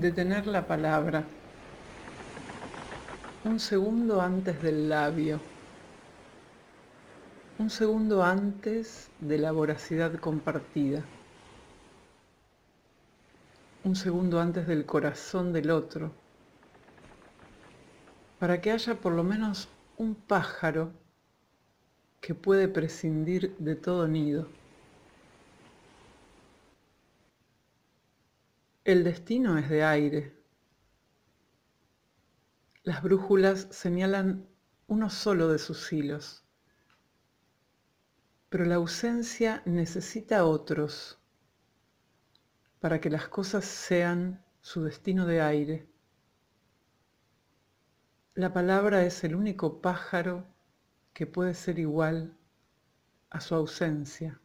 Detener la palabra. Un segundo antes del labio. Un segundo antes de la voracidad compartida. Un segundo antes del corazón del otro. Para que haya por lo menos un pájaro que puede prescindir de todo nido. El destino es de aire. Las brújulas señalan uno solo de sus hilos, pero la ausencia necesita otros para que las cosas sean su destino de aire. La palabra es el único pájaro que puede ser igual a su ausencia.